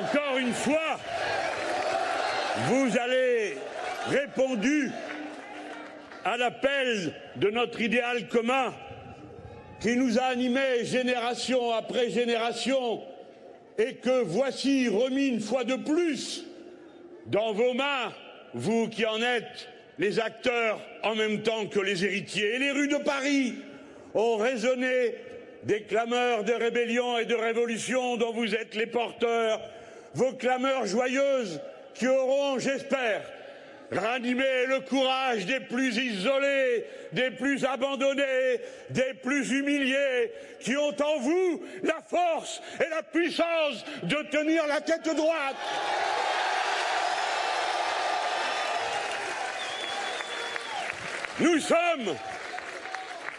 Encore une fois, vous allez répondu à l'appel de notre idéal commun qui nous a animés génération après génération et que voici remis une fois de plus dans vos mains, vous qui en êtes les acteurs en même temps que les héritiers. Et les rues de Paris ont résonné des clameurs de rébellion et de révolution dont vous êtes les porteurs, vos clameurs joyeuses qui auront, j'espère, ranimé le courage des plus isolés, des plus abandonnés, des plus humiliés, qui ont en vous la force et la puissance de tenir la tête droite. Nous sommes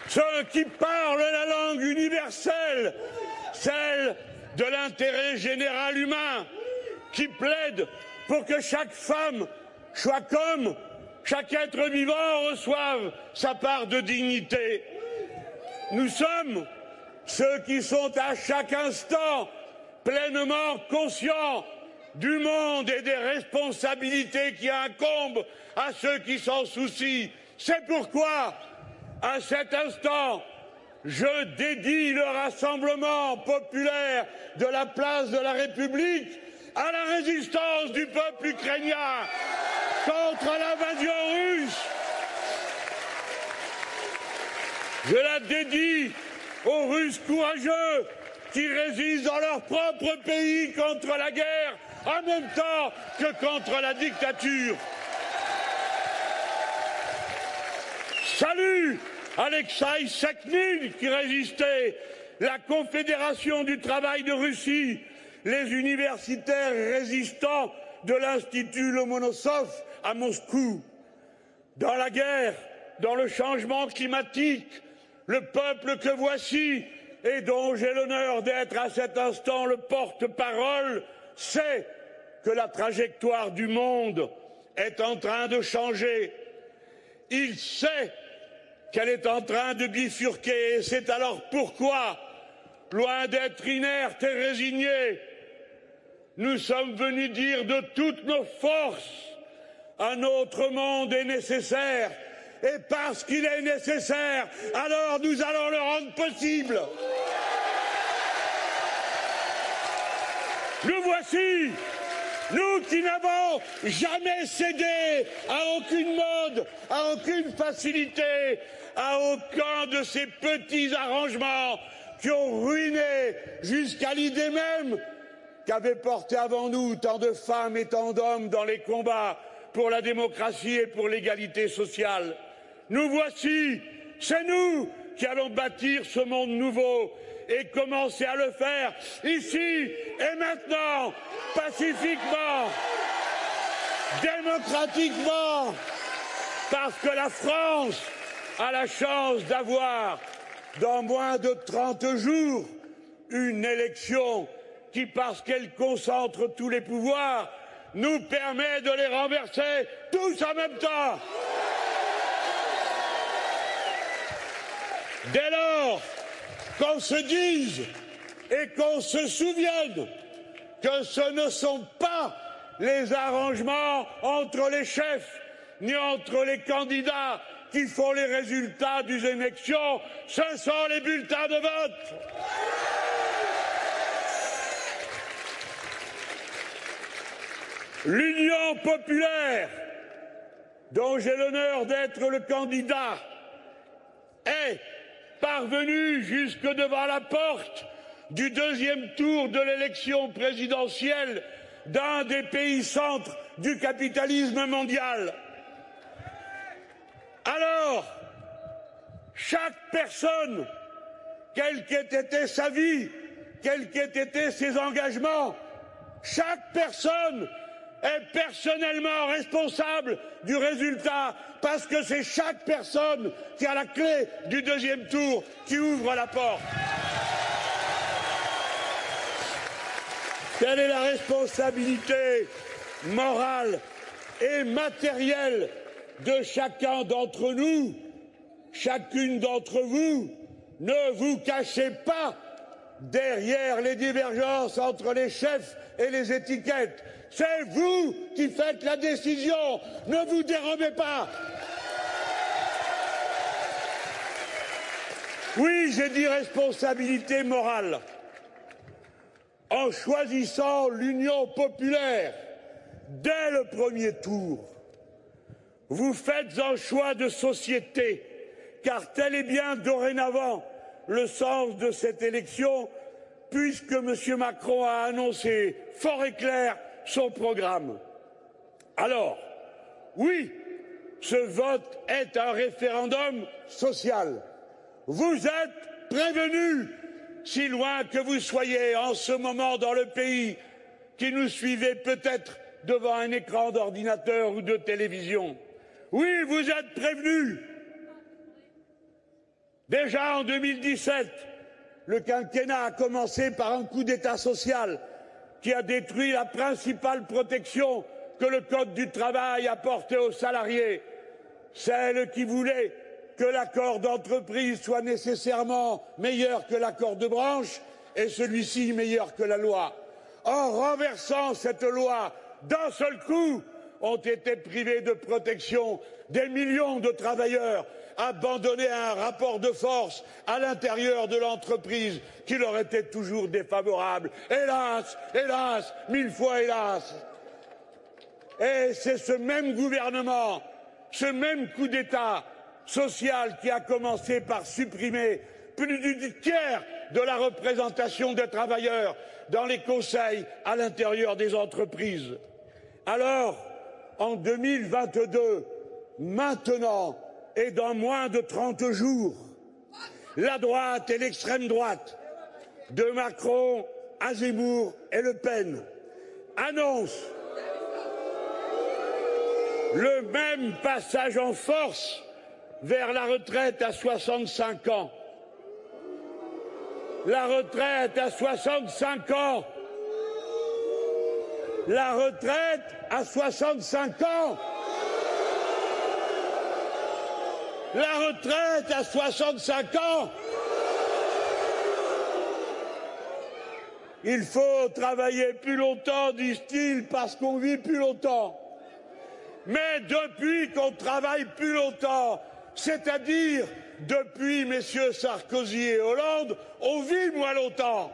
ceux qui parlent la langue universelle, celle de l'intérêt général humain, qui plaident pour que chaque femme soit comme chaque être vivant reçoive sa part de dignité. Nous sommes ceux qui sont à chaque instant pleinement conscients du monde et des responsabilités qui incombent à ceux qui s'en soucient. C'est pourquoi, à cet instant, je dédie le rassemblement populaire de la place de la République à la résistance du peuple ukrainien contre l'invasion russe. Je la dédie aux Russes courageux qui résistent dans leur propre pays contre la guerre en même temps que contre la dictature. Salut Alexei Sakhnin qui résistait, la Confédération du travail de Russie, les universitaires résistants de l'Institut Lomonosov à Moscou. Dans la guerre, dans le changement climatique, le peuple que voici et dont j'ai l'honneur d'être à cet instant le porte-parole sait que la trajectoire du monde est en train de changer. Il sait qu'elle est en train de bifurquer et c'est alors pourquoi, loin d'être inerte et résigné, nous sommes venus dire de toutes nos forces un autre monde est nécessaire. Et parce qu'il est nécessaire, alors nous allons le rendre possible. Nous voici, nous qui n'avons jamais cédé à aucune mode, à aucune facilité, à aucun de ces petits arrangements qui ont ruiné jusqu'à l'idée même qu'avaient porté avant nous tant de femmes et tant d'hommes dans les combats pour la démocratie et pour l'égalité sociale. Nous voici, c'est nous qui allons bâtir ce monde nouveau et commencer à le faire ici et maintenant, pacifiquement, démocratiquement, parce que la France a la chance d'avoir, dans moins de 30 jours, une élection qui, parce qu'elle concentre tous les pouvoirs, nous permet de les renverser tous en même temps. Dès lors qu'on se dise et qu'on se souvienne que ce ne sont pas les arrangements entre les chefs ni entre les candidats qui font les résultats d'une élection, ce sont les bulletins de vote. L'Union populaire, dont j'ai l'honneur d'être le candidat, est parvenue jusque devant la porte du deuxième tour de l'élection présidentielle d'un des pays centres du capitalisme mondial. Alors, chaque personne, quelle qu'ait été sa vie, quels qu'aient été ses engagements, chaque personne est personnellement responsable du résultat parce que c'est chaque personne qui a la clé du deuxième tour qui ouvre la porte. Quelle est la responsabilité morale et matérielle de chacun d'entre nous, chacune d'entre vous Ne vous cachez pas derrière les divergences entre les chefs et les étiquettes. C'est vous qui faites la décision. Ne vous dérobez pas. Oui, j'ai dit responsabilité morale. En choisissant l'Union populaire dès le premier tour, vous faites un choix de société, car tel est bien dorénavant le sens de cette élection, puisque M. Macron a annoncé fort et clair son programme. Alors, oui, ce vote est un référendum social. Vous êtes prévenus, si loin que vous soyez en ce moment dans le pays, qui nous suivez peut-être devant un écran d'ordinateur ou de télévision. Oui, vous êtes prévenus. Déjà en 2017, le quinquennat a commencé par un coup d'État social qui a détruit la principale protection que le Code du travail apportait aux salariés, celle qui voulait que l'accord d'entreprise soit nécessairement meilleur que l'accord de branche et celui-ci meilleur que la loi. En renversant cette loi d'un seul coup, ont été privés de protection des millions de travailleurs abandonnés à un rapport de force à l'intérieur de l'entreprise qui leur était toujours défavorable. Hélas, hélas, mille fois hélas. Et c'est ce même gouvernement, ce même coup d'État social qui a commencé par supprimer plus du tiers de la représentation des travailleurs dans les conseils à l'intérieur des entreprises. Alors, en 2022, maintenant et dans moins de 30 jours, la droite et l'extrême droite de Macron, Azemmour et Le Pen annoncent le même passage en force vers la retraite à 65 ans. La retraite à 65 ans la retraite à 65 ans. La retraite à 65 ans. Il faut travailler plus longtemps, disent-ils, parce qu'on vit plus longtemps. Mais depuis qu'on travaille plus longtemps, c'est-à-dire depuis messieurs Sarkozy et Hollande, on vit moins longtemps.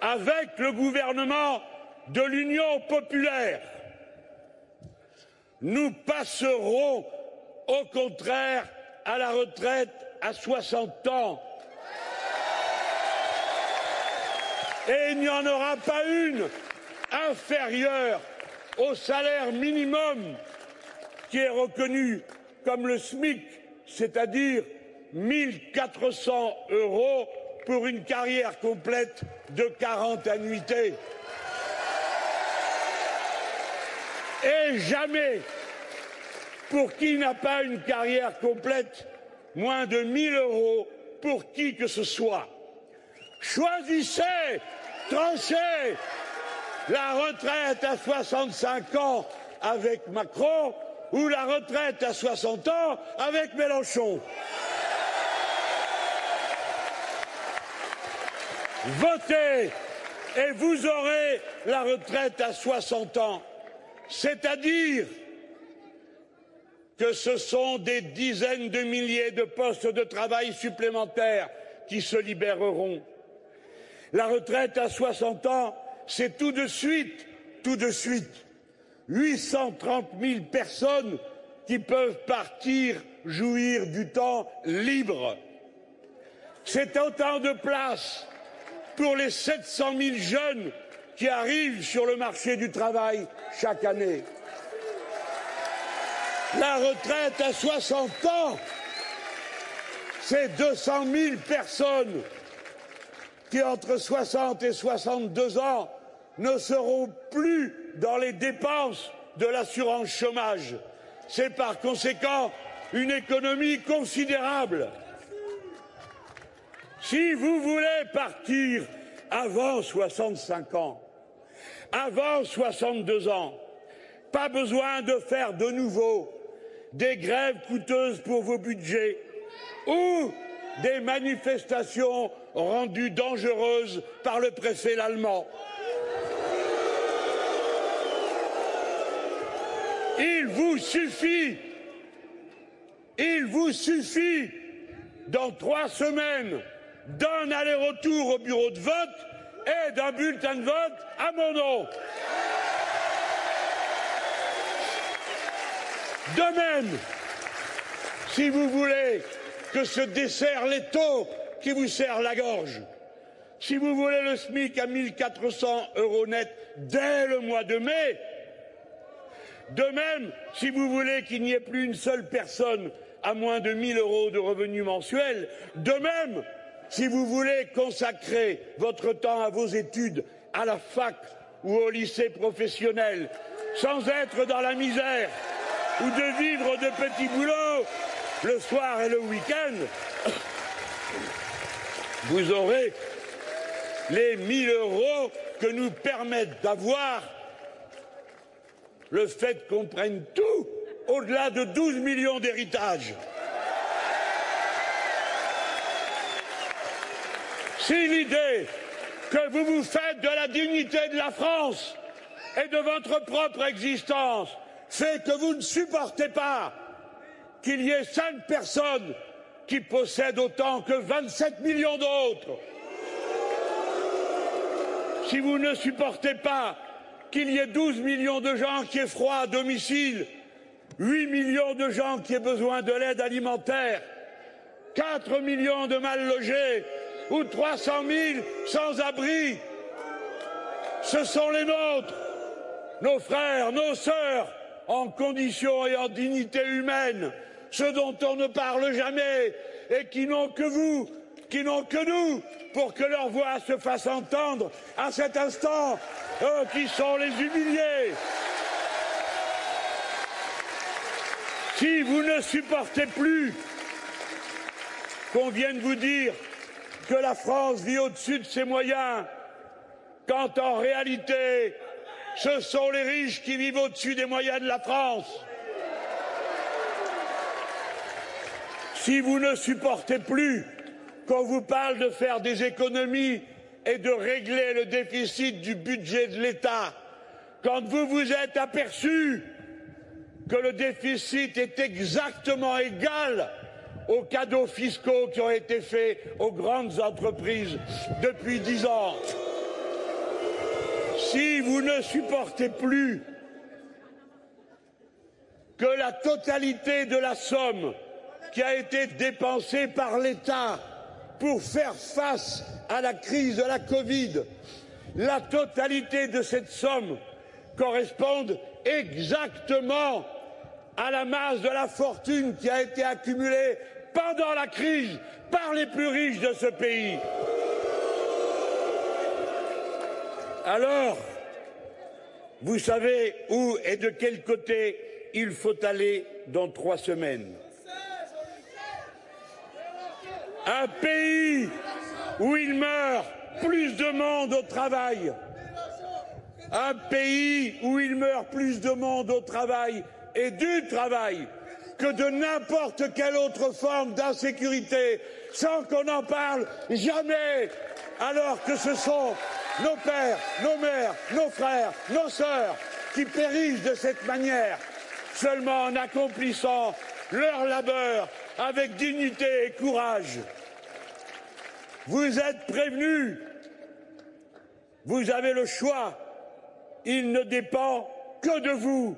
avec le gouvernement de l'Union populaire. Nous passerons au contraire à la retraite à 60 ans. Et il n'y en aura pas une inférieure au salaire minimum qui est reconnu comme le SMIC, c'est-à-dire 1400 euros pour une carrière complète de 40 annuités. Jamais, pour qui n'a pas une carrière complète, moins de 1000 euros pour qui que ce soit. Choisissez, tranchez la retraite à 65 ans avec Macron ou la retraite à 60 ans avec Mélenchon. Votez et vous aurez la retraite à 60 ans. C'est-à-dire que ce sont des dizaines de milliers de postes de travail supplémentaires qui se libéreront. La retraite à 60 ans, c'est tout de suite, tout de suite, 830 000 personnes qui peuvent partir jouir du temps libre. C'est autant de places pour les 700 000 jeunes qui arrivent sur le marché du travail chaque année. La retraite à 60 ans, c'est 200 000 personnes qui, entre 60 et 62 ans, ne seront plus dans les dépenses de l'assurance chômage. C'est par conséquent une économie considérable. Si vous voulez partir avant 65 ans, avant 62 ans, pas besoin de faire de nouveau des grèves coûteuses pour vos budgets ou des manifestations rendues dangereuses par le préfet l'allemand. Il vous suffit, il vous suffit, dans trois semaines, d'un aller-retour au bureau de vote et d'un bulletin de vote à mon nom. De même, si vous voulez que ce dessert taux qui vous serre la gorge, si vous voulez le SMIC à 1400 euros net dès le mois de mai, de même, si vous voulez qu'il n'y ait plus une seule personne à moins de 1000 euros de revenus mensuels, de même, si vous voulez consacrer votre temps à vos études, à la fac ou au lycée professionnel, sans être dans la misère ou de vivre de petits boulots le soir et le week-end, vous aurez les 1000 euros que nous permettent d'avoir le fait qu'on prenne tout au-delà de 12 millions d'héritages. Si l'idée que vous vous faites de la dignité de la France et de votre propre existence. Fait que vous ne supportez pas qu'il y ait cinq personnes qui possèdent autant que 27 millions d'autres, si vous ne supportez pas qu'il y ait 12 millions de gens qui aient froid à domicile, 8 millions de gens qui aient besoin de l'aide alimentaire, 4 millions de mal logés, ou 300 000 sans-abri. Ce sont les nôtres, nos frères, nos sœurs, en condition et en dignité humaine, ceux dont on ne parle jamais et qui n'ont que vous, qui n'ont que nous, pour que leur voix se fasse entendre à cet instant, eux qui sont les humiliés. Si vous ne supportez plus qu'on vienne vous dire que la France vit au-dessus de ses moyens, quand en réalité, ce sont les riches qui vivent au-dessus des moyens de la France. Si vous ne supportez plus qu'on vous parle de faire des économies et de régler le déficit du budget de l'État, quand vous vous êtes aperçu que le déficit est exactement égal aux cadeaux fiscaux qui ont été faits aux grandes entreprises depuis dix ans. Si vous ne supportez plus que la totalité de la somme qui a été dépensée par l'État pour faire face à la crise de la Covid, la totalité de cette somme corresponde exactement à la masse de la fortune qui a été accumulée pendant la crise par les plus riches de ce pays. Alors, vous savez où et de quel côté il faut aller dans trois semaines. Un pays où il meurt plus de monde au travail. Un pays où il meurt plus de monde au travail et du travail que de n'importe quelle autre forme d'insécurité, sans qu'on en parle jamais, alors que ce sont nos pères, nos mères, nos frères, nos sœurs qui périssent de cette manière, seulement en accomplissant leur labeur avec dignité et courage. Vous êtes prévenus, vous avez le choix, il ne dépend que de vous,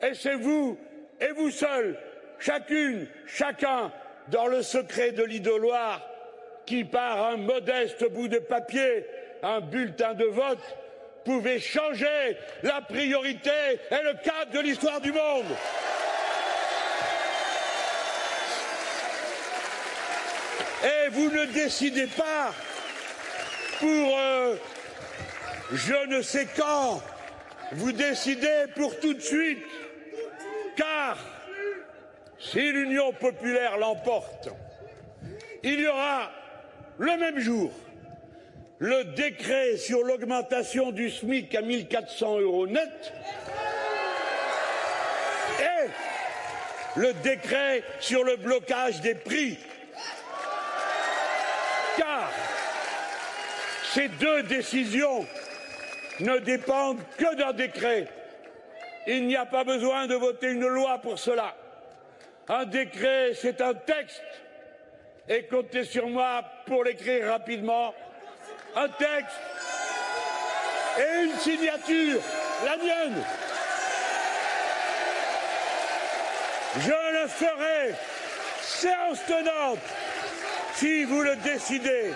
et c'est vous et vous seul, chacune, chacun, dans le secret de l'idoloir, qui par un modeste bout de papier, un bulletin de vote, pouvait changer la priorité et le cadre de l'histoire du monde. Et vous ne décidez pas pour euh, je ne sais quand, vous décidez pour tout de suite. Car si l'Union populaire l'emporte, il y aura le même jour le décret sur l'augmentation du SMIC à 1400 euros net et le décret sur le blocage des prix. Car ces deux décisions ne dépendent que d'un décret. Il n'y a pas besoin de voter une loi pour cela. Un décret, c'est un texte. Et comptez sur moi pour l'écrire rapidement. Un texte et une signature, la mienne. Je le ferai séance tenante si vous le décidez.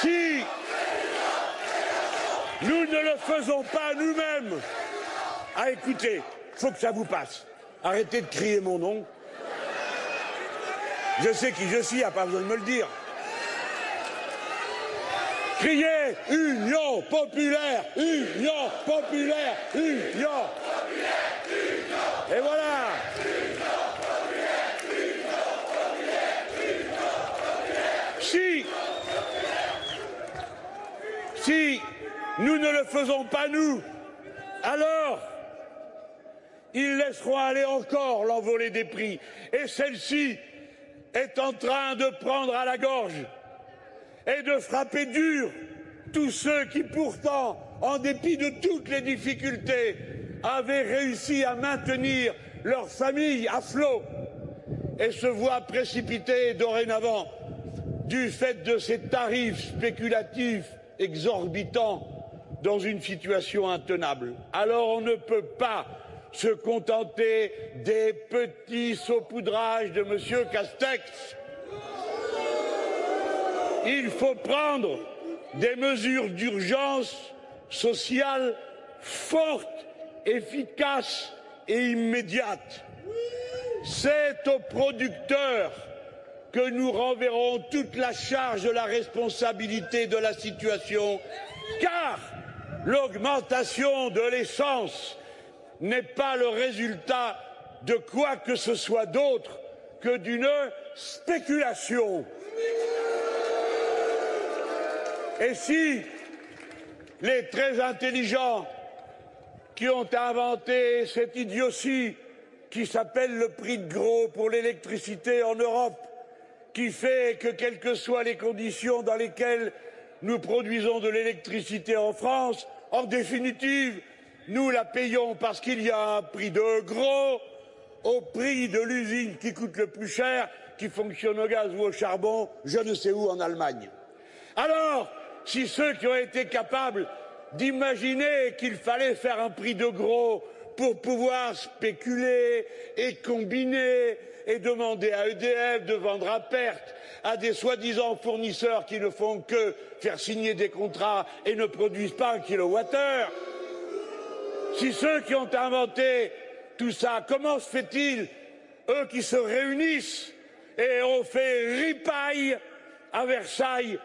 Si nous ne le faisons pas nous-mêmes, ah écoutez, faut que ça vous passe. Arrêtez de crier mon nom. Je sais qui je suis, a pas besoin de me le dire. Criez Union populaire, Union populaire, Union. Et voilà. Si, si nous ne le faisons pas nous, alors ils laisseront aller encore l'envolée des prix. Et celle-ci est en train de prendre à la gorge et de frapper dur tous ceux qui pourtant, en dépit de toutes les difficultés, avaient réussi à maintenir leur famille à flot et se voient précipités dorénavant du fait de ces tarifs spéculatifs exorbitants dans une situation intenable. Alors on ne peut pas se contenter des petits saupoudrages de M. Castex. Il faut prendre des mesures d'urgence sociale fortes, efficaces et immédiates. C'est aux producteurs que nous renverrons toute la charge de la responsabilité de la situation, car l'augmentation de l'essence n'est pas le résultat de quoi que ce soit d'autre que d'une spéculation. Et si les très intelligents qui ont inventé cette idiotie qui s'appelle le prix de gros pour l'électricité en Europe, qui fait que quelles que soient les conditions dans lesquelles nous produisons de l'électricité en France, en définitive, nous la payons parce qu'il y a un prix de gros au prix de l'usine qui coûte le plus cher, qui fonctionne au gaz ou au charbon, je ne sais où en Allemagne. Alors, si ceux qui ont été capables d'imaginer qu'il fallait faire un prix de gros pour pouvoir spéculer et combiner et demander à EDF de vendre à perte à des soi-disant fournisseurs qui ne font que faire signer des contrats et ne produisent pas un kilowattheure, si ceux qui ont inventé tout ça, comment se fait-il, eux qui se réunissent et ont fait ripaille à Versailles,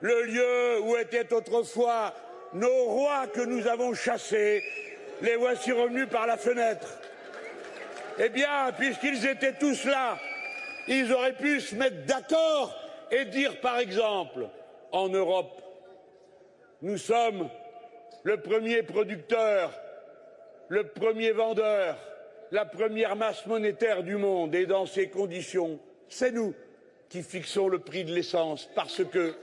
le lieu où étaient autrefois nos rois que nous avons chassés, les voici revenus par la fenêtre. Eh bien, puisqu'ils étaient tous là, ils auraient pu se mettre d'accord et dire, par exemple, en Europe, nous sommes le premier producteur le premier vendeur, la première masse monétaire du monde. Et dans ces conditions, c'est nous qui fixons le prix de l'essence parce que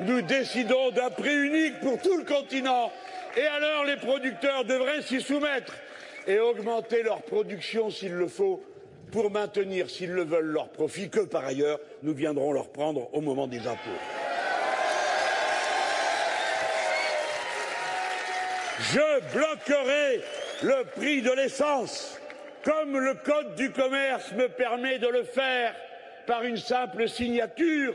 nous décidons d'un prix unique pour tout le continent. Et alors les producteurs devraient s'y soumettre et augmenter leur production s'il le faut pour maintenir, s'ils le veulent, leurs profits que par ailleurs nous viendrons leur prendre au moment des impôts. Je bloquerai le prix de l'essence, comme le Code du commerce me permet de le faire par une simple signature,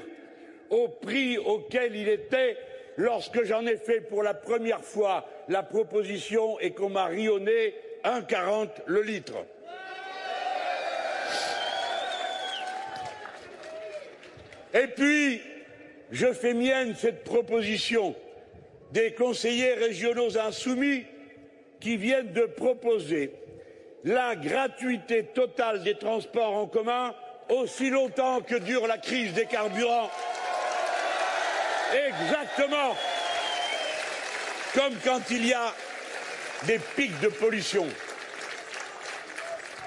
au prix auquel il était lorsque j'en ai fait pour la première fois la proposition et qu'on m'a rionné 1,40 le litre. Et puis, je fais mienne cette proposition des conseillers régionaux insoumis qui viennent de proposer la gratuité totale des transports en commun aussi longtemps que dure la crise des carburants. Exactement comme quand il y a des pics de pollution.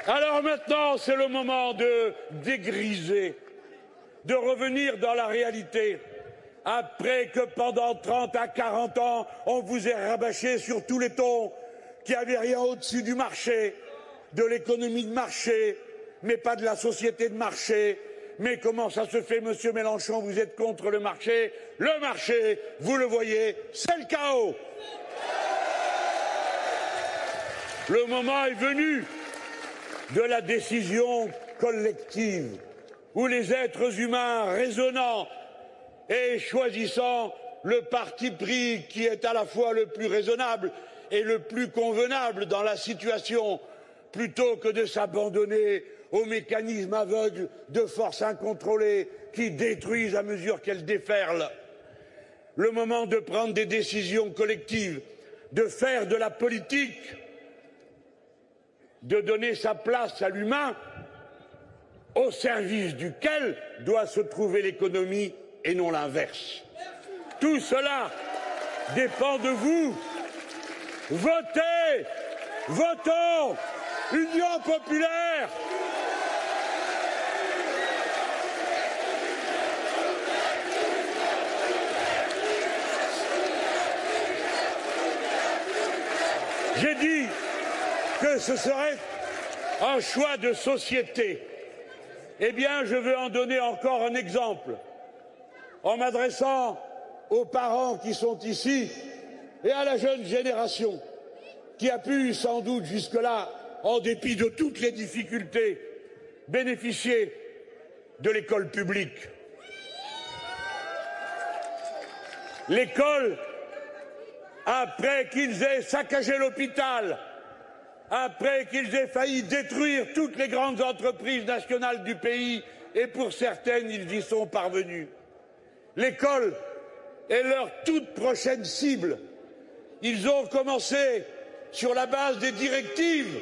Alors maintenant, c'est le moment de dégriser, de revenir dans la réalité. Après que pendant 30 à 40 ans, on vous ait rabâché sur tous les tons qu'il n'y avait rien au-dessus du marché, de l'économie de marché, mais pas de la société de marché. Mais comment ça se fait, monsieur Mélenchon, vous êtes contre le marché? Le marché, vous le voyez, c'est le chaos. Le moment est venu de la décision collective, où les êtres humains raisonnants et choisissant le parti pris qui est à la fois le plus raisonnable et le plus convenable dans la situation, plutôt que de s'abandonner aux mécanismes aveugles de forces incontrôlées qui détruisent à mesure qu'elles déferlent. Le moment de prendre des décisions collectives, de faire de la politique, de donner sa place à l'humain, au service duquel doit se trouver l'économie et non l'inverse. Tout cela dépend de vous. Votez Votons Union populaire J'ai dit que ce serait un choix de société. Eh bien, je veux en donner encore un exemple en m'adressant aux parents qui sont ici et à la jeune génération qui a pu sans doute jusque-là, en dépit de toutes les difficultés, bénéficier de l'école publique. L'école, après qu'ils aient saccagé l'hôpital, après qu'ils aient failli détruire toutes les grandes entreprises nationales du pays, et pour certaines, ils y sont parvenus. L'école est leur toute prochaine cible. Ils ont commencé sur la base des directives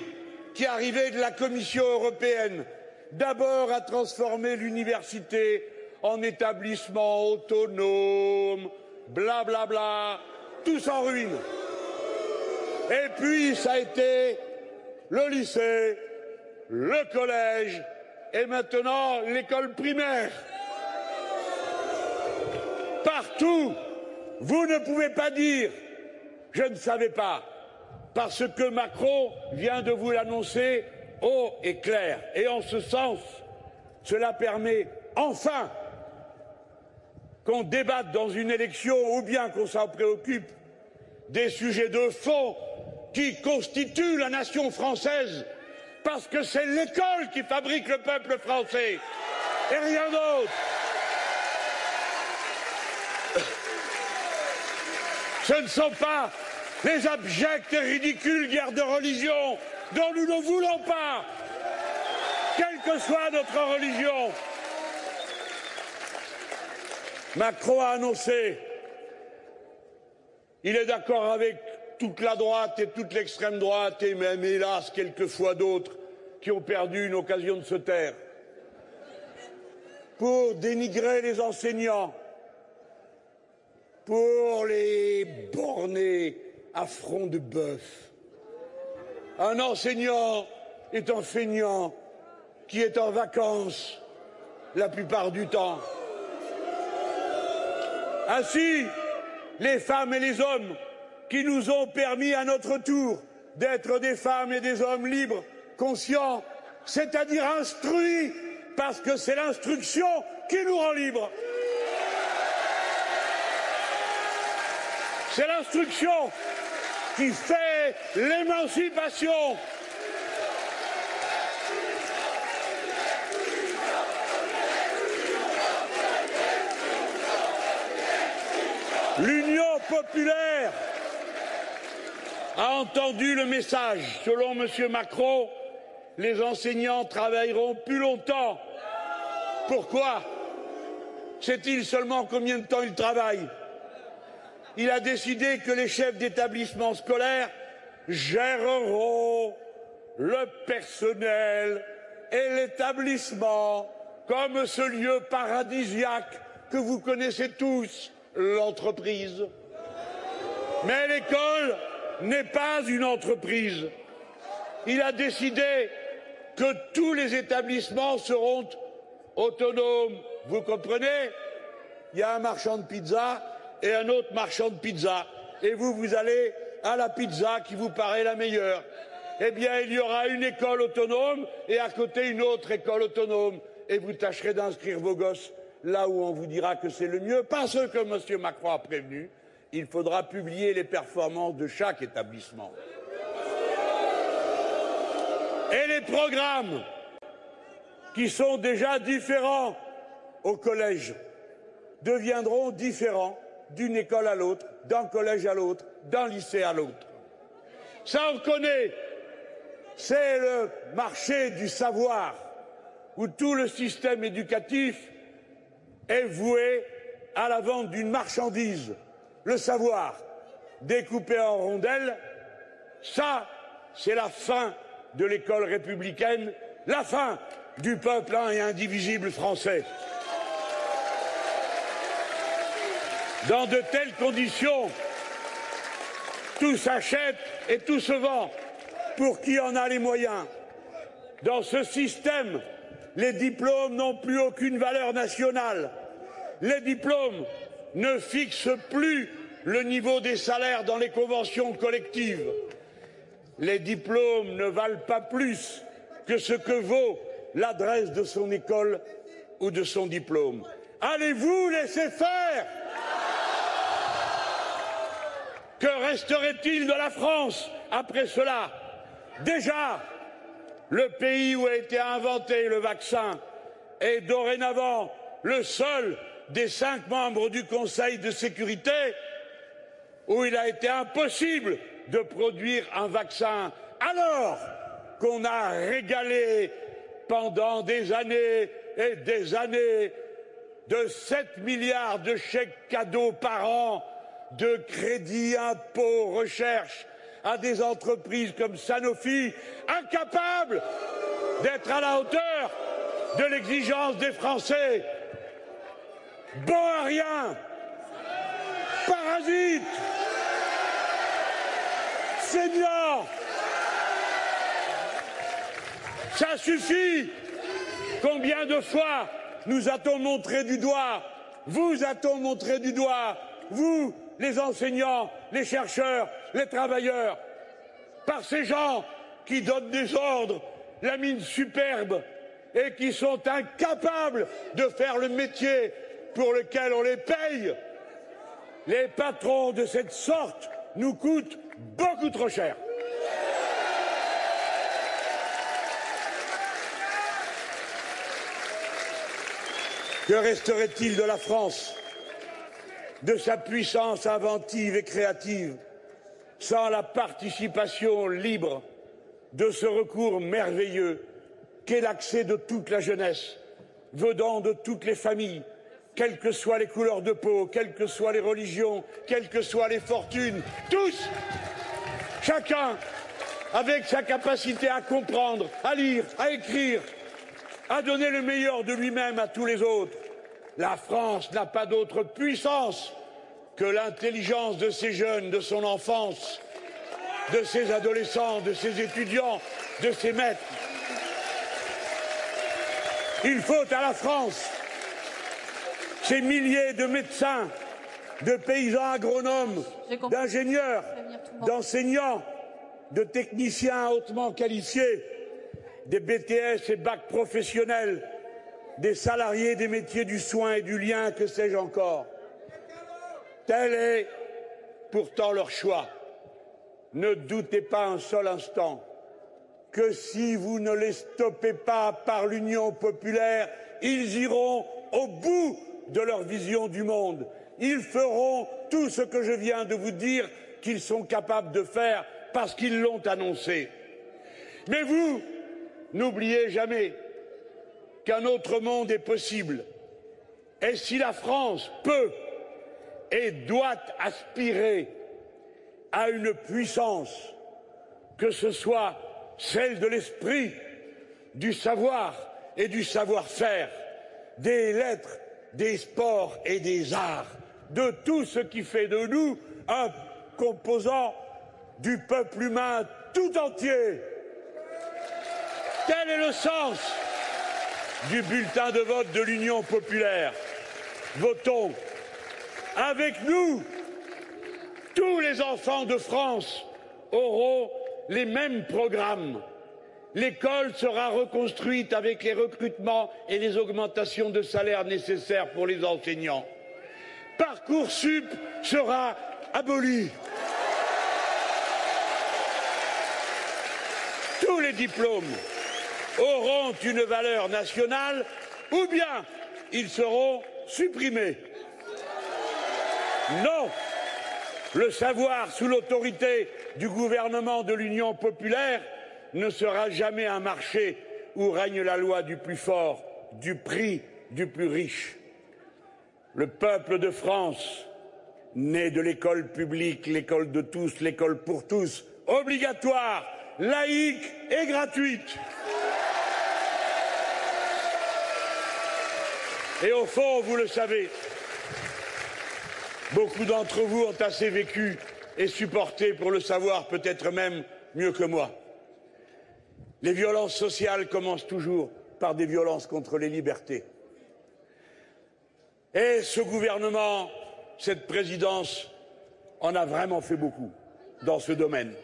qui arrivaient de la Commission européenne, d'abord à transformer l'université en établissement autonome, blablabla, bla bla, tous en ruine. Et puis ça a été le lycée, le collège et maintenant l'école primaire partout. Vous ne pouvez pas dire je ne savais pas, parce que Macron vient de vous l'annoncer haut et clair. Et en ce sens, cela permet enfin qu'on débatte dans une élection ou bien qu'on s'en préoccupe des sujets de fond qui constituent la nation française, parce que c'est l'école qui fabrique le peuple français et rien d'autre. Ce ne sont pas les abjects et ridicules guerres de religion dont nous ne voulons pas, quelle que soit notre religion. Macron a annoncé, il est d'accord avec toute la droite et toute l'extrême droite et même hélas quelquefois d'autres qui ont perdu une occasion de se taire pour dénigrer les enseignants, pour les borner à front de bœuf. Un enseignant est un feignant qui est en vacances la plupart du temps. Ainsi, les femmes et les hommes qui nous ont permis à notre tour d'être des femmes et des hommes libres, conscients, c'est-à-dire instruits, parce que c'est l'instruction qui nous rend libres. C'est l'instruction qui fait l'émancipation. L'Union populaire a entendu le message. Selon M. Macron, les enseignants travailleront plus longtemps. Pourquoi? Sait-il seulement combien de temps ils travaillent il a décidé que les chefs d'établissement scolaire géreront le personnel et l'établissement comme ce lieu paradisiaque que vous connaissez tous, l'entreprise. Mais l'école n'est pas une entreprise. Il a décidé que tous les établissements seront autonomes. Vous comprenez? Il y a un marchand de pizza et un autre marchand de pizza. Et vous, vous allez à la pizza qui vous paraît la meilleure. Eh bien, il y aura une école autonome et à côté une autre école autonome. Et vous tâcherez d'inscrire vos gosses là où on vous dira que c'est le mieux, parce que M. Macron a prévenu, il faudra publier les performances de chaque établissement. Et les programmes qui sont déjà différents au collège deviendront différents d'une école à l'autre, d'un collège à l'autre, d'un lycée à l'autre. Ça, on connaît. C'est le marché du savoir, où tout le système éducatif est voué à la vente d'une marchandise, le savoir, découpé en rondelles. Ça, c'est la fin de l'école républicaine, la fin du peuple un et indivisible français. Dans de telles conditions, tout s'achète et tout se vend pour qui en a les moyens? Dans ce système, les diplômes n'ont plus aucune valeur nationale. Les diplômes ne fixent plus le niveau des salaires dans les conventions collectives. Les diplômes ne valent pas plus que ce que vaut l'adresse de son école ou de son diplôme. Allez-vous laisser faire? Que resterait-il de la France après cela? Déjà, le pays où a été inventé le vaccin est dorénavant le seul des cinq membres du Conseil de sécurité où il a été impossible de produire un vaccin alors qu'on a régalé pendant des années et des années de 7 milliards de chèques cadeaux par an de crédits impôts recherche à des entreprises comme Sanofi, incapables d'être à la hauteur de l'exigence des Français. Bon à rien, parasites, seniors, ça suffit. Combien de fois nous a-t-on montré du doigt Vous a-t-on montré du doigt Vous, les enseignants, les chercheurs, les travailleurs, par ces gens qui donnent des ordres, la mine superbe, et qui sont incapables de faire le métier pour lequel on les paye. Les patrons de cette sorte nous coûtent beaucoup trop cher. Que resterait-il de la France, de sa puissance inventive et créative, sans la participation libre de ce recours merveilleux qu'est l'accès de toute la jeunesse, venant de toutes les familles, quelles que soient les couleurs de peau, quelles que soient les religions, quelles que soient les fortunes, tous, chacun, avec sa capacité à comprendre, à lire, à écrire, à donner le meilleur de lui-même à tous les autres. La France n'a pas d'autre puissance que l'intelligence de ses jeunes, de son enfance, de ses adolescents, de ses étudiants, de ses maîtres. Il faut à la France ces milliers de médecins, de paysans agronomes, d'ingénieurs, d'enseignants, de techniciens hautement qualifiés, des BTS et bacs professionnels, des salariés des métiers du soin et du lien, que sais-je encore. Tel est pourtant leur choix. Ne doutez pas un seul instant que si vous ne les stoppez pas par l'Union populaire, ils iront au bout de leur vision du monde. Ils feront tout ce que je viens de vous dire qu'ils sont capables de faire parce qu'ils l'ont annoncé. Mais vous, n'oubliez jamais qu'un autre monde est possible. Et si la France peut et doit aspirer à une puissance, que ce soit celle de l'esprit, du savoir et du savoir-faire, des lettres, des sports et des arts, de tout ce qui fait de nous un composant du peuple humain tout entier. Tel est le sens du bulletin de vote de l'Union populaire? Votons avec nous. Tous les enfants de France auront les mêmes programmes. L'école sera reconstruite avec les recrutements et les augmentations de salaire nécessaires pour les enseignants. Parcoursup sera aboli. Tous les diplômes auront une valeur nationale ou bien ils seront supprimés. Non, le savoir sous l'autorité du gouvernement de l'Union populaire ne sera jamais un marché où règne la loi du plus fort, du prix du plus riche. Le peuple de France, né de l'école publique, l'école de tous, l'école pour tous, obligatoire, laïque et gratuite. Et au fond, vous le savez, beaucoup d'entre vous ont assez vécu et supporté pour le savoir peut-être même mieux que moi. Les violences sociales commencent toujours par des violences contre les libertés. Et ce gouvernement, cette présidence, en a vraiment fait beaucoup dans ce domaine.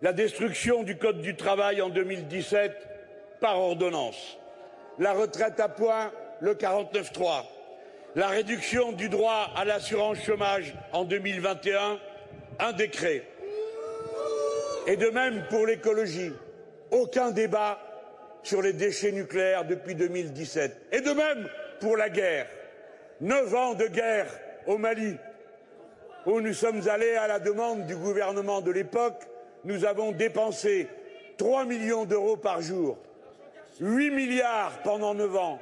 La destruction du Code du travail en 2017 par ordonnance, la retraite à points, le 49-3, la réduction du droit à l'assurance chômage en 2021, un décret. Et de même pour l'écologie, aucun débat sur les déchets nucléaires depuis 2017. Et de même pour la guerre. Neuf ans de guerre au Mali, où nous sommes allés à la demande du gouvernement de l'époque, nous avons dépensé 3 millions d'euros par jour, 8 milliards pendant neuf ans.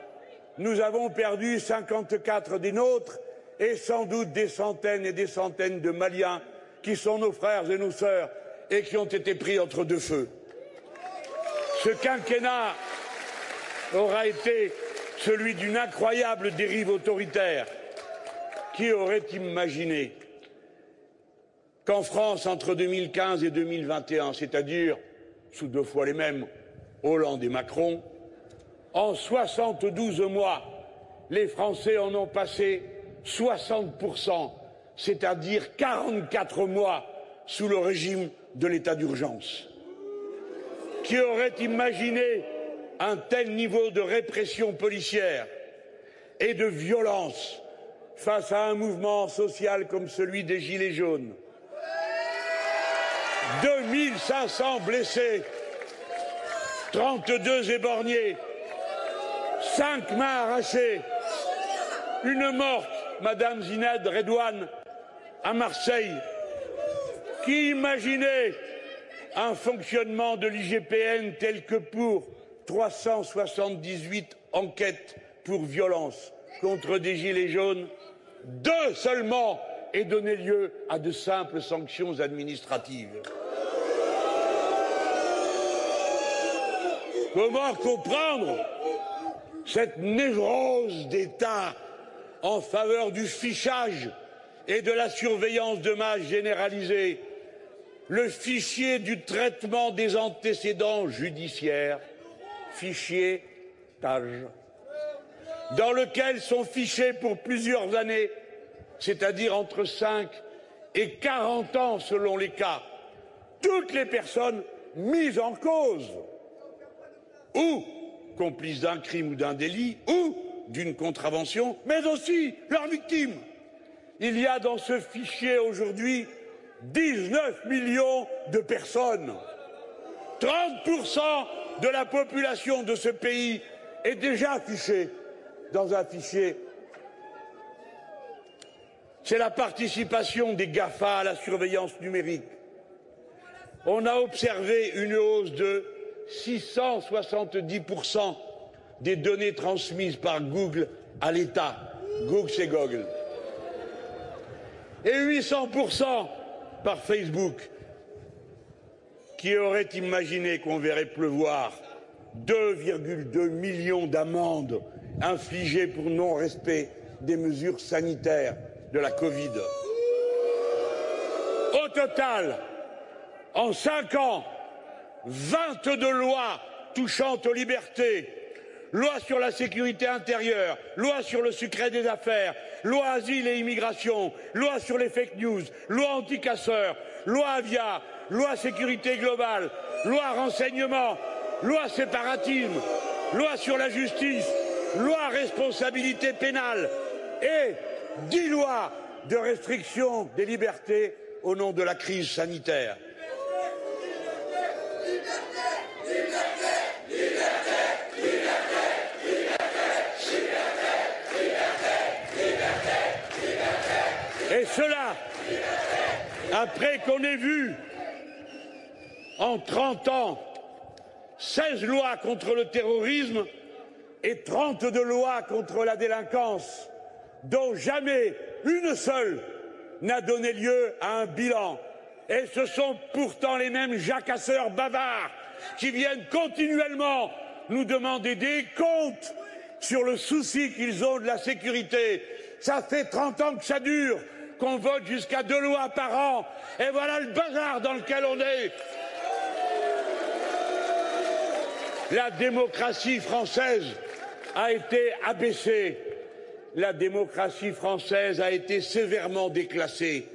Nous avons perdu 54 des nôtres et sans doute des centaines et des centaines de Maliens qui sont nos frères et nos sœurs et qui ont été pris entre deux feux. Ce quinquennat aura été celui d'une incroyable dérive autoritaire. Qui aurait imaginé qu'en France, entre 2015 et 2021, c'est-à-dire sous deux fois les mêmes, Hollande et Macron, en 72 mois, les Français en ont passé 60%, c'est-à-dire 44 mois sous le régime de l'état d'urgence. Qui aurait imaginé un tel niveau de répression policière et de violence face à un mouvement social comme celui des Gilets jaunes? 2500 blessés, 32 éborgnés, 5 mains arrachées, une morte, Madame Zinad Redouane, à Marseille. Qui imaginait un fonctionnement de l'IGPN tel que pour 378 enquêtes pour violence contre des gilets jaunes, deux seulement aient donné lieu à de simples sanctions administratives. Comment comprendre cette névrose d'État en faveur du fichage et de la surveillance de masse généralisée le fichier du traitement des antécédents judiciaires, fichier TAGE, dans lequel sont fichés pour plusieurs années, c'est-à-dire entre 5 et 40 ans selon les cas, toutes les personnes mises en cause ou complices d'un crime ou d'un délit ou d'une contravention, mais aussi leurs victimes. Il y a dans ce fichier aujourd'hui 19 millions de personnes. 30% de la population de ce pays est déjà affichée dans un fichier. C'est la participation des GAFA à la surveillance numérique. On a observé une hausse de 670% des données transmises par Google à l'État. Google, c'est Google. Et 800% par Facebook. Qui aurait imaginé qu'on verrait pleuvoir 2,2 millions d'amendes infligées pour non-respect des mesures sanitaires de la Covid Au total, En cinq ans, 22 lois touchant aux libertés, loi sur la sécurité intérieure, loi sur le secret des affaires, loi asile et immigration, loi sur les fake news, loi anticasseurs, loi avia, loi sécurité globale, loi renseignement, loi séparatisme, loi sur la justice, loi responsabilité pénale et dix lois de restriction des libertés au nom de la crise sanitaire. Cela, après qu'on ait vu en 30 ans 16 lois contre le terrorisme et 32 lois contre la délinquance, dont jamais une seule n'a donné lieu à un bilan. Et ce sont pourtant les mêmes jacasseurs bavards qui viennent continuellement nous demander des comptes sur le souci qu'ils ont de la sécurité. Ça fait 30 ans que ça dure, qu'on vote jusqu'à deux lois par an, et voilà le bazar dans lequel on est. La démocratie française a été abaissée. La démocratie française a été sévèrement déclassée.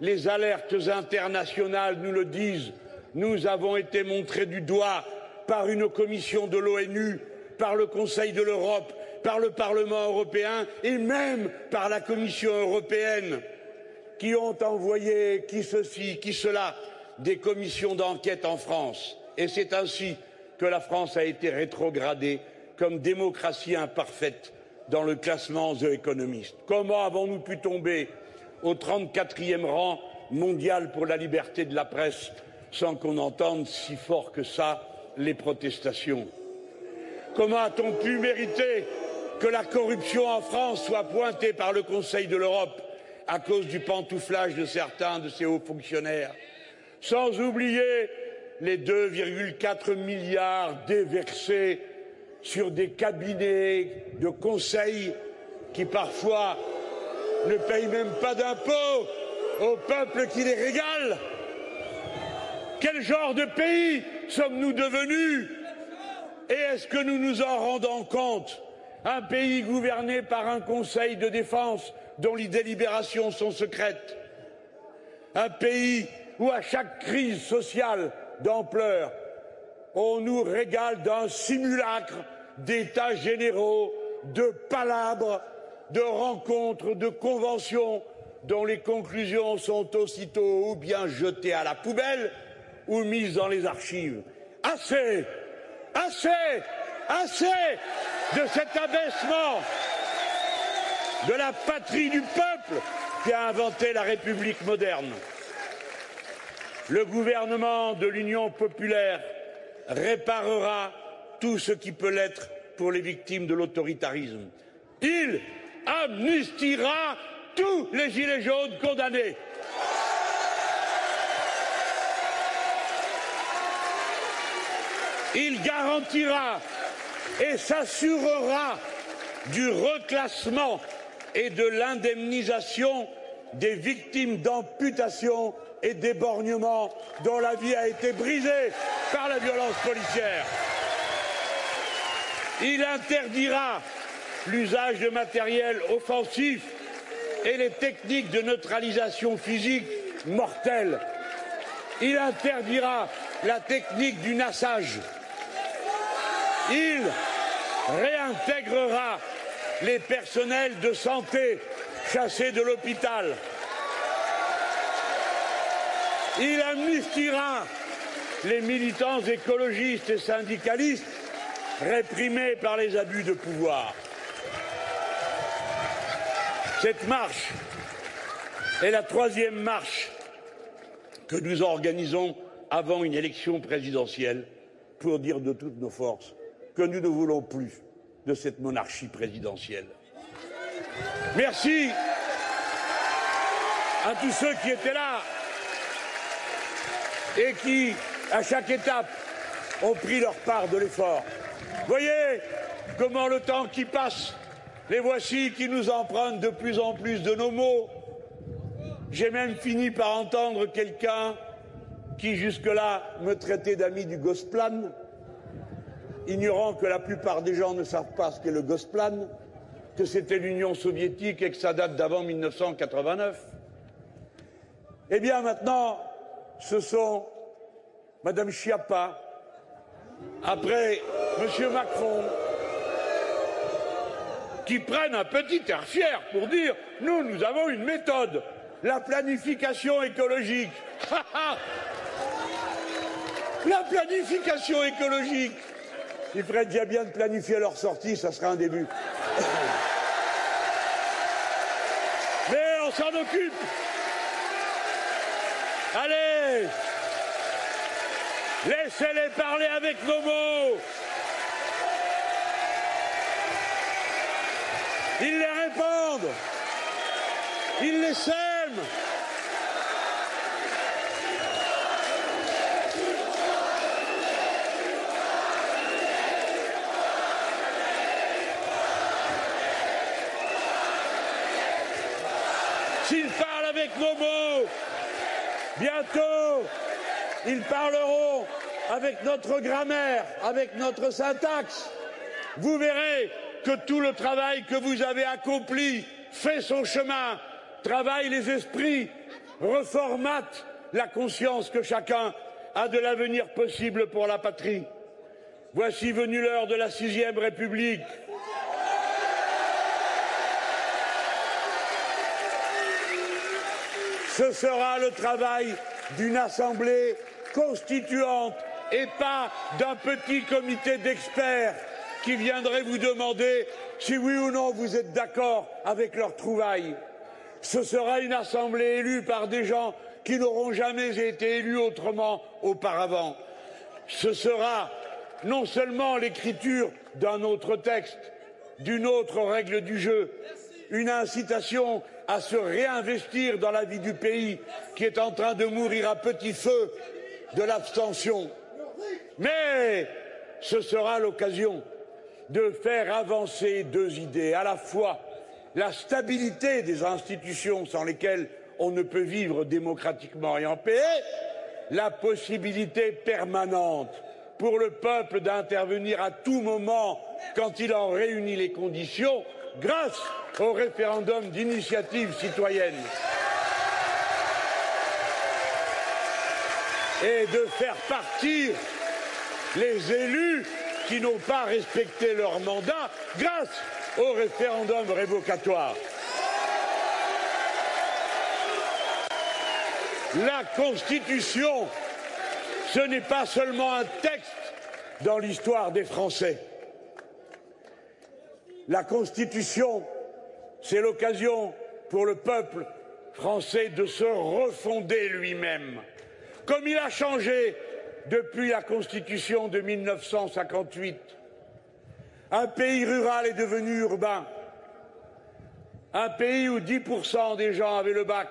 Les alertes internationales nous le disent. Nous avons été montrés du doigt par une commission de l'ONU, par le Conseil de l'Europe, par le Parlement européen et même par la Commission européenne, qui ont envoyé qui ceci, qui cela, des commissions d'enquête en France. Et c'est ainsi que la France a été rétrogradée comme démocratie imparfaite dans le classement The Economist. Comment avons-nous pu tomber au 34e rang mondial pour la liberté de la presse sans qu'on entende si fort que ça les protestations? Comment a-t-on pu mériter que la corruption en France soit pointée par le Conseil de l'Europe à cause du pantouflage de certains de ses hauts fonctionnaires Sans oublier les 2,4 milliards déversés sur des cabinets de conseil qui parfois ne payent même pas d'impôts au peuple qui les régale. Quel genre de pays sommes-nous devenus Et est-ce que nous nous en rendons compte? Un pays gouverné par un conseil de défense dont les délibérations sont secrètes. Un pays où à chaque crise sociale, d'ampleur. On nous régale d'un simulacre d'états généraux, de palabres, de rencontres, de conventions dont les conclusions sont aussitôt ou bien jetées à la poubelle ou mises dans les archives. Assez, assez, assez de cet abaissement de la patrie du peuple qui a inventé la République moderne le gouvernement de l'Union populaire réparera tout ce qui peut l'être pour les victimes de l'autoritarisme. Il amnistiera tous les gilets jaunes condamnés. Il garantira et s'assurera du reclassement et de l'indemnisation des victimes d'amputation et d'éborgnement dont la vie a été brisée par la violence policière. Il interdira l'usage de matériel offensif et les techniques de neutralisation physique mortelles. Il interdira la technique du nassage. Il réintégrera les personnels de santé chassés de l'hôpital. Il amnistiera les militants écologistes et syndicalistes réprimés par les abus de pouvoir. Cette marche est la troisième marche que nous organisons avant une élection présidentielle pour dire de toutes nos forces que nous ne voulons plus de cette monarchie présidentielle. Merci à tous ceux qui étaient là et qui, à chaque étape, ont pris leur part de l'effort. Voyez comment le temps qui passe, les voici qui nous empruntent de plus en plus de nos mots. J'ai même fini par entendre quelqu'un qui jusque-là me traitait d'ami du Gosplan, ignorant que la plupart des gens ne savent pas ce qu'est le Gosplan, que c'était l'Union soviétique et que ça date d'avant 1989. Eh bien maintenant, ce sont Madame Schiappa, après Monsieur Macron, qui prennent un petit air fier pour dire nous, nous avons une méthode, la planification écologique. la planification écologique. Il ferait déjà bien de planifier leur sortie, ça serait un début. Mais on s'en occupe. Allez Laissez-les parler avec nos mots. Ils les répondent. Ils les sèment. Bientôt, ils parleront avec notre grammaire, avec notre syntaxe. Vous verrez que tout le travail que vous avez accompli fait son chemin, travaille les esprits, reformate la conscience que chacun a de l'avenir possible pour la patrie. Voici venue l'heure de la sixième République. Ce sera le travail d'une assemblée constituante et pas d'un petit comité d'experts qui viendrait vous demander si oui ou non vous êtes d'accord avec leurs trouvailles. Ce sera une assemblée élue par des gens qui n'auront jamais été élus autrement auparavant. Ce sera non seulement l'écriture d'un autre texte, d'une autre règle du jeu, une incitation à se réinvestir dans la vie du pays qui est en train de mourir à petit feu de l'abstention. Mais ce sera l'occasion de faire avancer deux idées, à la fois la stabilité des institutions sans lesquelles on ne peut vivre démocratiquement et en paix, la possibilité permanente pour le peuple d'intervenir à tout moment quand il en réunit les conditions grâce au référendum d'initiative citoyenne. Et de faire partir les élus qui n'ont pas respecté leur mandat grâce au référendum révocatoire. La Constitution, ce n'est pas seulement un texte dans l'histoire des Français. La Constitution, c'est l'occasion pour le peuple français de se refonder lui-même, comme il a changé depuis la Constitution de 1958. Un pays rural est devenu urbain. Un pays où 10% des gens avaient le bac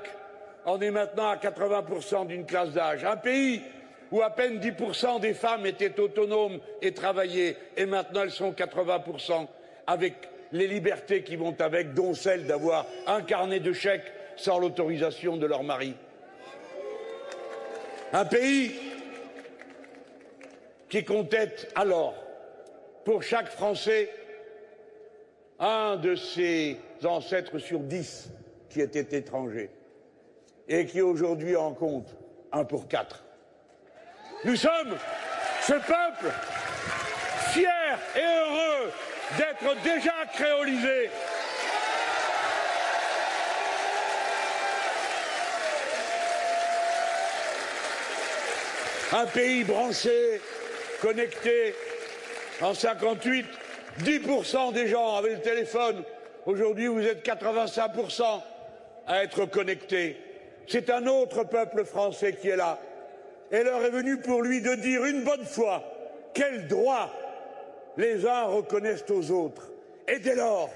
en est maintenant à 80% d'une classe d'âge. Un pays où à peine 10% des femmes étaient autonomes et travaillaient, et maintenant elles sont 80% avec les libertés qui vont avec, dont celle d'avoir un carnet de chèques sans l'autorisation de leur mari. Un pays qui comptait alors, pour chaque Français, un de ses ancêtres sur dix qui était étranger et qui aujourd'hui en compte un pour quatre. Nous sommes ce peuple fier et heureux d'être déjà créolisé. Un pays branché, connecté. En 58, 10% des gens avaient le téléphone. Aujourd'hui, vous êtes 85% à être connectés. C'est un autre peuple français qui est là. Et l'heure est venue pour lui de dire une bonne fois quel droit les uns reconnaissent aux autres. Et dès lors,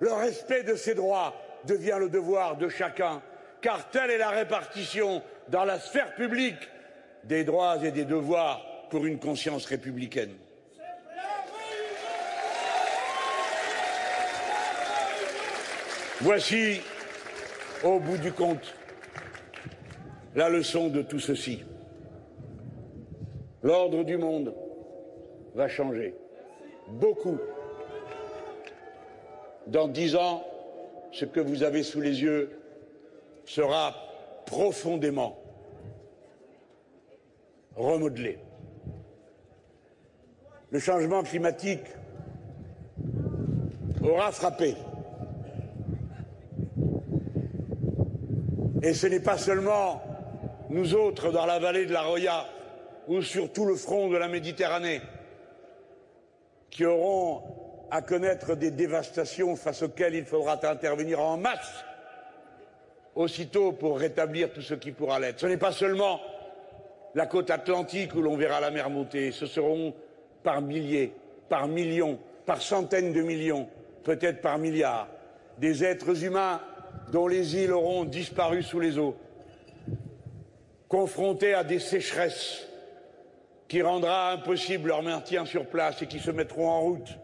le respect de ces droits devient le devoir de chacun, car telle est la répartition dans la sphère publique des droits et des devoirs pour une conscience républicaine. Voici, au bout du compte, la leçon de tout ceci. L'ordre du monde va changer. Beaucoup. Dans dix ans, ce que vous avez sous les yeux sera profondément remodelé. Le changement climatique aura frappé. Et ce n'est pas seulement nous autres dans la vallée de la Roya ou sur tout le front de la Méditerranée qui auront à connaître des dévastations face auxquelles il faudra intervenir en masse aussitôt pour rétablir tout ce qui pourra l'être. Ce n'est pas seulement la côte atlantique où l'on verra la mer monter, ce seront par milliers, par millions, par centaines de millions, peut-être par milliards, des êtres humains dont les îles auront disparu sous les eaux, confrontés à des sécheresses qui rendra impossible leur maintien sur place et qui se mettront en route,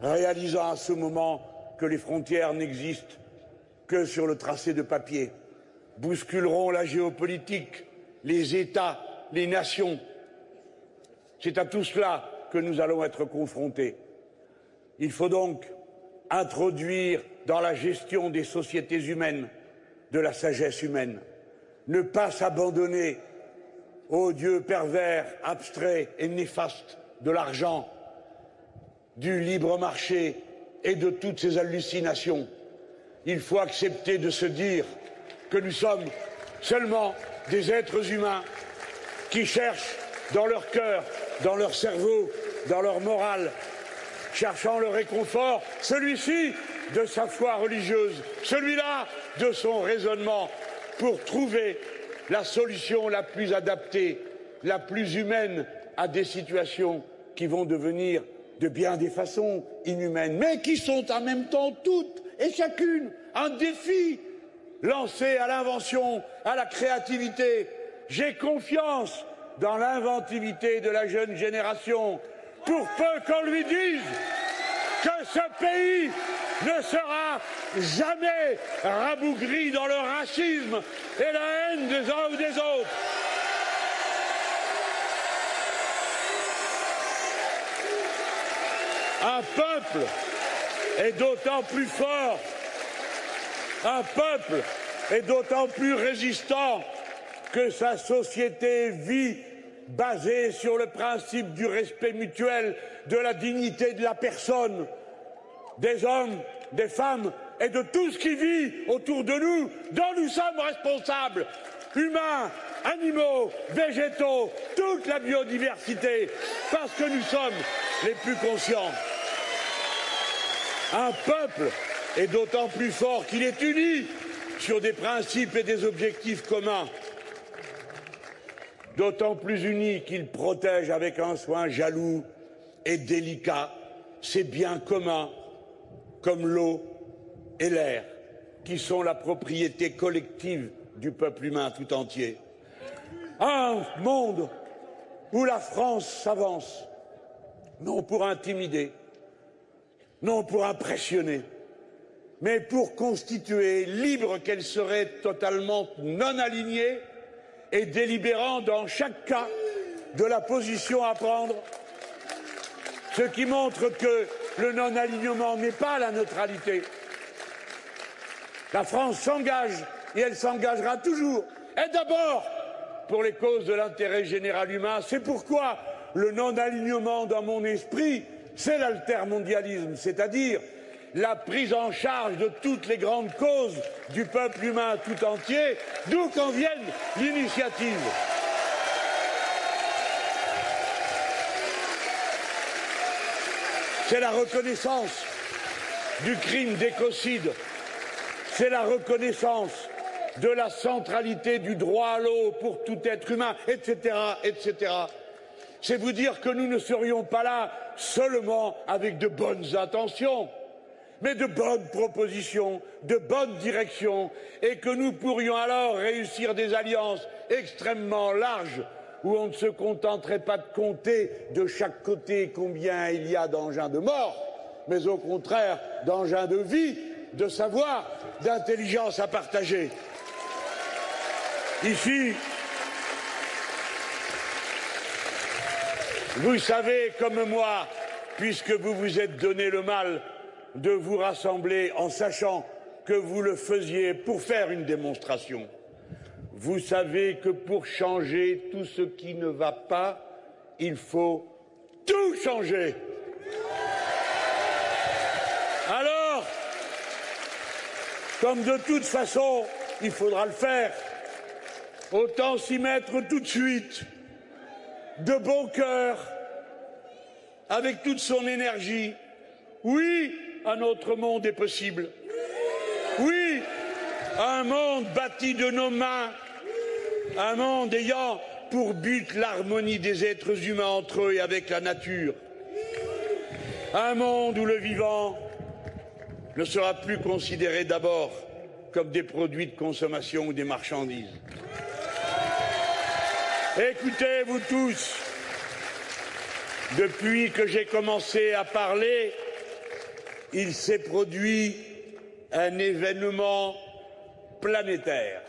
réalisant à ce moment que les frontières n'existent que sur le tracé de papier, bousculeront la géopolitique, les États, les nations. C'est à tout cela que nous allons être confrontés. Il faut donc introduire dans la gestion des sociétés humaines de la sagesse humaine, ne pas s'abandonner aux dieux pervers, abstraits et néfastes de l'argent, du libre marché et de toutes ces hallucinations. Il faut accepter de se dire que nous sommes seulement des êtres humains qui cherchent dans leur cœur, dans leur cerveau, dans leur morale, cherchant le réconfort, celui-ci de sa foi religieuse, celui-là de son raisonnement, pour trouver la solution la plus adaptée, la plus humaine à des situations qui vont devenir de bien des façons inhumaines, mais qui sont en même temps toutes et chacune un défi lancé à l'invention, à la créativité. J'ai confiance dans l'inventivité de la jeune génération, pour peu qu'on lui dise que ce pays ne sera jamais rabougri dans le racisme et la haine des uns ou des autres. Un peuple est d'autant plus fort, un peuple est d'autant plus résistant que sa société vit basée sur le principe du respect mutuel, de la dignité de la personne, des hommes, des femmes et de tout ce qui vit autour de nous, dont nous sommes responsables, humains, animaux, végétaux, toute la biodiversité, parce que nous sommes les plus conscients. Un peuple est d'autant plus fort qu'il est uni sur des principes et des objectifs communs, d'autant plus uni qu'il protège avec un soin jaloux et délicat ses biens communs comme l'eau et l'air, qui sont la propriété collective du peuple humain tout entier. Un monde où la France s'avance, non pour intimider, non pour impressionner, mais pour constituer, libre qu'elle serait totalement non alignée et délibérant dans chaque cas de la position à prendre, ce qui montre que le non-alignement n'est pas la neutralité. La France s'engage et elle s'engagera toujours. Et d'abord pour les causes de l'intérêt général humain. C'est pourquoi le non-alignement dans mon esprit, c'est l'altermondialisme, c'est-à-dire la prise en charge de toutes les grandes causes du peuple humain tout entier, d'où qu'en vienne l'initiative. C'est la reconnaissance du crime d'écocide. C'est la reconnaissance de la centralité du droit à l'eau pour tout être humain, etc., etc. C'est vous dire que nous ne serions pas là seulement avec de bonnes intentions, mais de bonnes propositions, de bonnes directions, et que nous pourrions alors réussir des alliances extrêmement larges où on ne se contenterait pas de compter de chaque côté combien il y a d'engins de mort, mais au contraire d'engins de vie, de savoir, d'intelligence à partager. Ici, Vous savez, comme moi, puisque vous vous êtes donné le mal de vous rassembler en sachant que vous le faisiez pour faire une démonstration. Vous savez que pour changer tout ce qui ne va pas, il faut tout changer. Alors, comme de toute façon, il faudra le faire, autant s'y mettre tout de suite, de bon cœur, avec toute son énergie. Oui, un autre monde est possible. Oui, un monde bâti de nos mains, un monde ayant pour but l'harmonie des êtres humains entre eux et avec la nature. Un monde où le vivant ne sera plus considéré d'abord comme des produits de consommation ou des marchandises. Écoutez, vous tous, depuis que j'ai commencé à parler, il s'est produit un événement planétaire.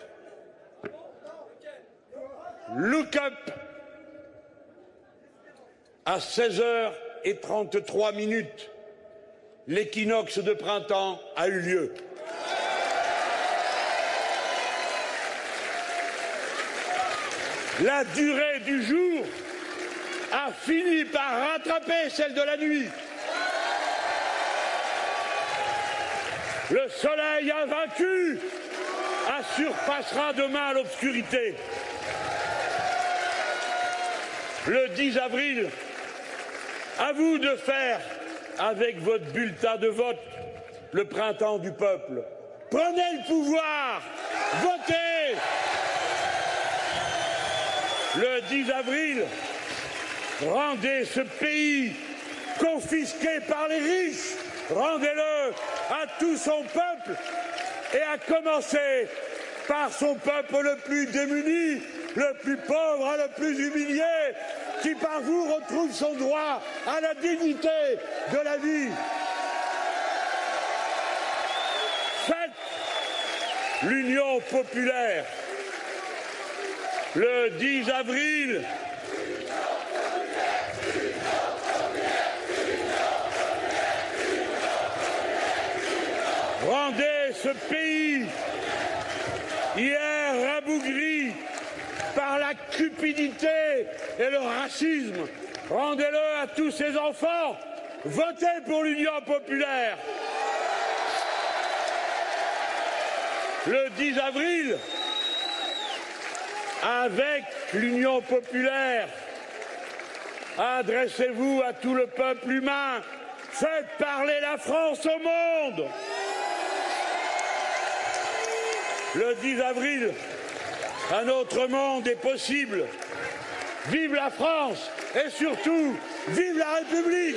Look up à 16h33 minutes, l'équinoxe de printemps a eu lieu. La durée du jour a fini par rattraper celle de la nuit. Le soleil a vaincu, surpassera demain l'obscurité. Le 10 avril, à vous de faire avec votre bulletin de vote le printemps du peuple. Prenez le pouvoir, votez. Le 10 avril, rendez ce pays confisqué par les riches, rendez-le à tout son peuple et à commencer par son peuple le plus démuni, le plus pauvre, le plus humilié, qui par vous retrouve son droit à la dignité de la vie. Faites l'Union populaire le 10 avril rendez ce pays hier rabougri par la cupidité et le racisme. Rendez-le à tous ses enfants. Votez pour l'Union populaire. Le 10 avril, avec l'Union populaire, adressez-vous à tout le peuple humain. Faites parler la France au monde. Le 10 avril, un autre monde est possible. Vive la France et surtout, vive la République